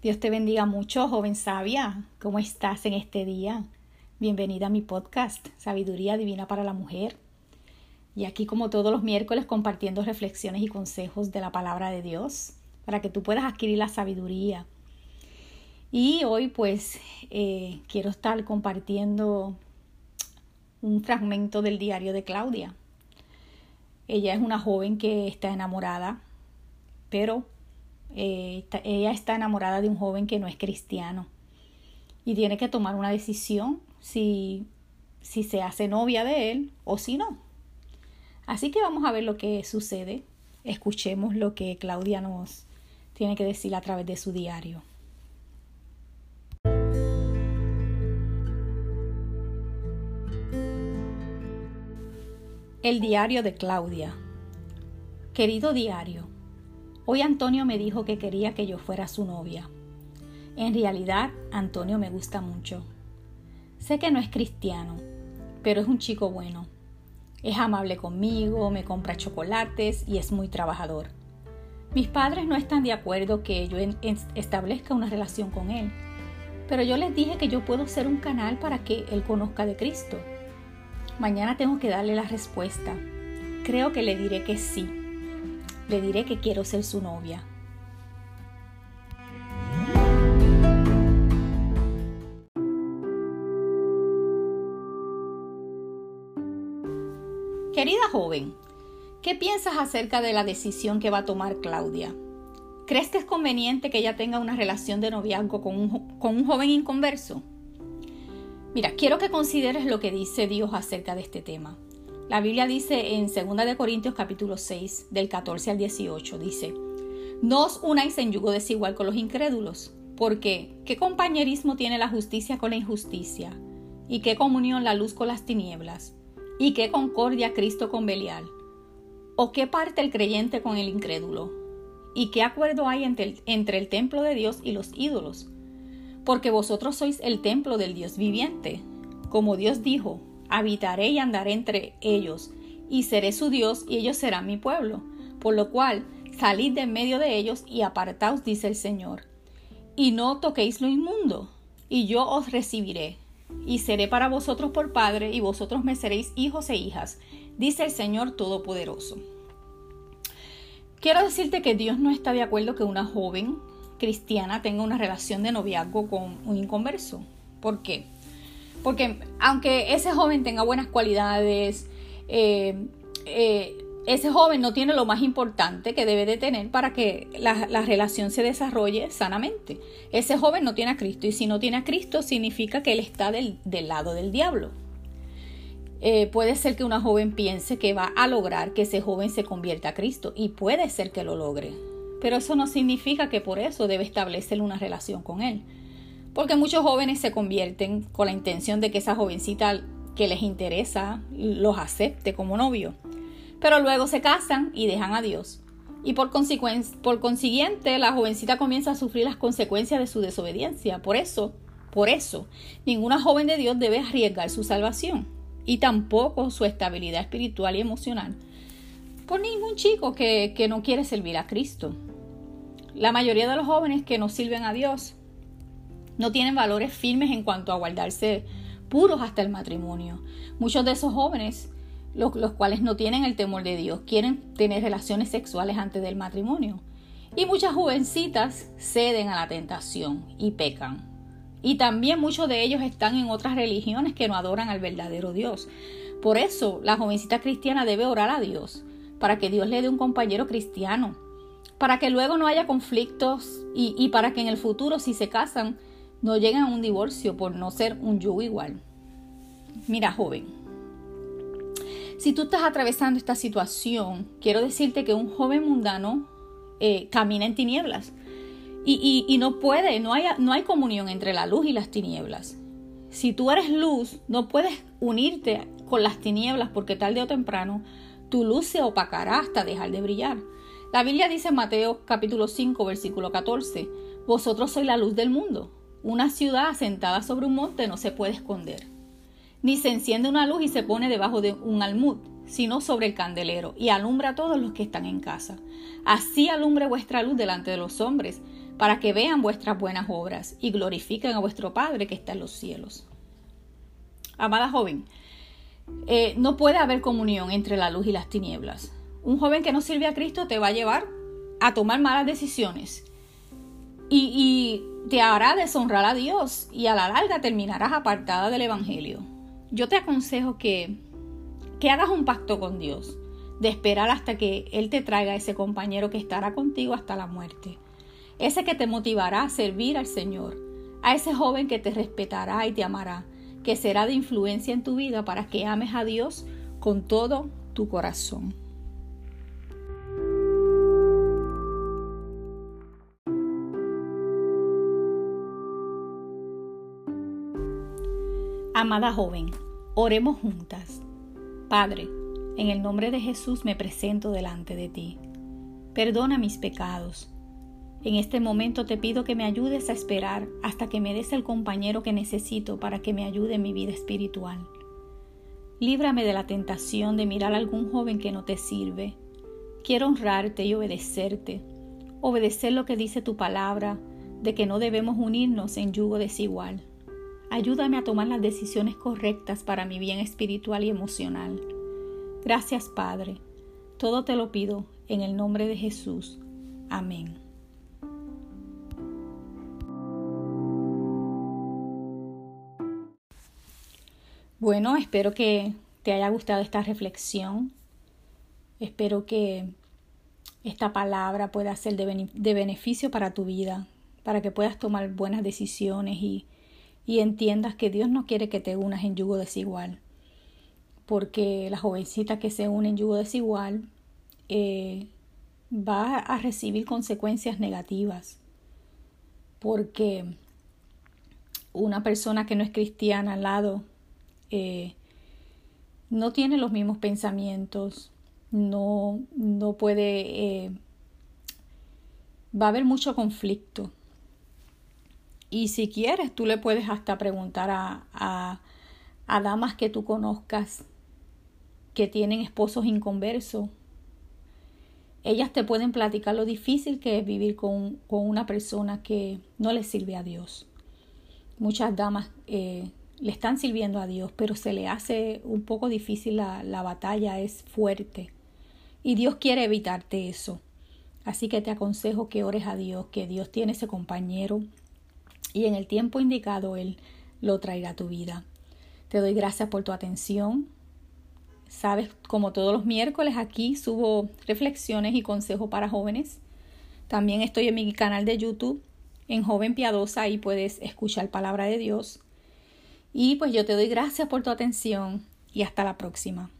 Dios te bendiga mucho, joven sabia. ¿Cómo estás en este día? Bienvenida a mi podcast, Sabiduría Divina para la Mujer. Y aquí como todos los miércoles compartiendo reflexiones y consejos de la palabra de Dios para que tú puedas adquirir la sabiduría. Y hoy pues eh, quiero estar compartiendo un fragmento del diario de Claudia. Ella es una joven que está enamorada, pero eh, ella está enamorada de un joven que no es cristiano y tiene que tomar una decisión si, si se hace novia de él o si no. Así que vamos a ver lo que sucede. Escuchemos lo que Claudia nos tiene que decir a través de su diario. El diario de Claudia. Querido diario, Hoy Antonio me dijo que quería que yo fuera su novia. En realidad, Antonio me gusta mucho. Sé que no es cristiano, pero es un chico bueno. Es amable conmigo, me compra chocolates y es muy trabajador. Mis padres no están de acuerdo que yo establezca una relación con él, pero yo les dije que yo puedo ser un canal para que él conozca de Cristo. Mañana tengo que darle la respuesta. Creo que le diré que sí le diré que quiero ser su novia. Querida joven, ¿qué piensas acerca de la decisión que va a tomar Claudia? ¿Crees que es conveniente que ella tenga una relación de noviazgo con un, con un joven inconverso? Mira, quiero que consideres lo que dice Dios acerca de este tema. La Biblia dice en 2 de Corintios capítulo 6, del 14 al 18, dice, No os unáis en yugo desigual con los incrédulos, porque ¿qué compañerismo tiene la justicia con la injusticia? ¿Y qué comunión la luz con las tinieblas? ¿Y qué concordia Cristo con Belial? ¿O qué parte el creyente con el incrédulo? ¿Y qué acuerdo hay entre el, entre el templo de Dios y los ídolos? Porque vosotros sois el templo del Dios viviente. Como Dios dijo, habitaré y andaré entre ellos, y seré su Dios, y ellos serán mi pueblo. Por lo cual, salid de en medio de ellos y apartaos, dice el Señor. Y no toquéis lo inmundo, y yo os recibiré, y seré para vosotros por Padre, y vosotros me seréis hijos e hijas, dice el Señor Todopoderoso. Quiero decirte que Dios no está de acuerdo que una joven cristiana tenga una relación de noviazgo con un inconverso. ¿Por qué? Porque aunque ese joven tenga buenas cualidades, eh, eh, ese joven no tiene lo más importante que debe de tener para que la, relación se desarrolle sanamente. Ese joven no tiene a Cristo y si no tiene a Cristo significa que él está del, lado del diablo. Eh, puede ser que una joven piense que va a lograr que ese joven se convierta a Cristo y puede ser que lo logre, pero eso no significa que por eso debe establecer una relación con él porque muchos jóvenes se convierten con la intención de que esa jovencita que les interesa los acepte como novio, pero luego se casan y dejan a Dios. Y por, consiguiente, la jovencita comienza a sufrir las consecuencias de su desobediencia. Por eso, por eso, ninguna joven de Dios debe arriesgar su salvación y tampoco su estabilidad espiritual y emocional por ningún chico que, que no quiere servir a Cristo. La mayoría de los jóvenes que no sirven a Dios no tienen valores firmes en cuanto a guardarse puros hasta el matrimonio. Muchos de esos jóvenes, los, cuales no tienen el temor de Dios, quieren tener relaciones sexuales antes del matrimonio. Y muchas jovencitas ceden a la tentación y pecan. Y también muchos de ellos están en otras religiones que no adoran al verdadero Dios. Por eso la jovencita cristiana debe orar a Dios, para que Dios le dé un compañero cristiano, para que luego no haya conflictos y, y para que en el futuro si se casan no llegan a un divorcio por no ser un yugo igual. Mira, joven, si tú estás atravesando esta situación, quiero decirte que un joven mundano eh, camina en tinieblas y, no puede, no hay, no hay comunión entre la luz y las tinieblas. Si tú eres luz, no puedes unirte con las tinieblas porque tarde o temprano tu luz se opacará hasta dejar de brillar. La Biblia dice en Mateo capítulo 5 versículo 14, vosotros sois la luz del mundo. Una ciudad asentada sobre un monte no se puede esconder. Ni se enciende una luz y se pone debajo de un almud, sino sobre el candelero, y alumbra a todos los que están en casa. Así alumbre vuestra luz delante de los hombres, para que vean vuestras buenas obras y glorifiquen a vuestro Padre que está en los cielos. Amada joven, eh, no puede haber comunión entre la luz y las tinieblas. Un joven que no sirve a Cristo te va a llevar a tomar malas decisiones y, te hará deshonrar a Dios y a la larga terminarás apartada del Evangelio. Yo te aconsejo que, que hagas un pacto con Dios, de esperar hasta que Él te traiga ese compañero que estará contigo hasta la muerte ese que te motivará a servir al Señor, a ese joven que te respetará y te amará, que será de influencia en tu vida para que ames a Dios con todo tu corazón. Amada joven, oremos juntas. Padre, en el nombre de Jesús me presento delante de ti. Perdona mis pecados en este momento te pido que me ayudes a esperar hasta que me des el compañero que necesito para que me ayude en mi vida espiritual. Líbrame de la tentación de mirar a algún joven que no te sirve. Quiero honrarte y obedecerte, obedecer lo que dice tu palabra, de que no debemos unirnos en yugo desigual. Ayúdame a tomar las decisiones correctas para mi bien espiritual y emocional. Gracias Padre. Todo te lo pido en el nombre de Jesús. Amén. Bueno, espero que te haya gustado esta reflexión. Espero que esta palabra pueda ser de, beneficio para tu vida, para que puedas tomar buenas decisiones y, entiendas que Dios no quiere que te unas en yugo desigual, porque la jovencita que se une en yugo desigual eh, va a recibir consecuencias negativas, porque una persona que no es cristiana al lado eh, no tiene los mismos pensamientos, no, no puede, eh, va a haber mucho conflicto. Y si quieres, tú le puedes hasta preguntar a, a, a damas que tú conozcas que tienen esposos inconversos. Ellas te pueden platicar lo difícil que es vivir con, con una persona que no le sirve a Dios. Muchas damas eh, le están sirviendo a Dios, pero se le hace un poco difícil la, la batalla, es fuerte. Y Dios quiere evitarte eso. Así que te aconsejo que ores a Dios, que Dios tiene ese compañero y en el tiempo indicado Él lo traerá a tu vida. Te doy gracias por tu atención. Sabes, como todos los miércoles aquí subo reflexiones y consejos para jóvenes. También estoy en mi canal de YouTube, en Joven Piadosa, y puedes escuchar palabra de Dios. Y pues yo te doy gracias por tu atención y hasta la próxima.